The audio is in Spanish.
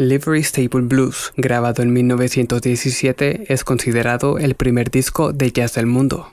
Livery Stable Blues, grabado en 1917, es considerado el primer disco de jazz del mundo.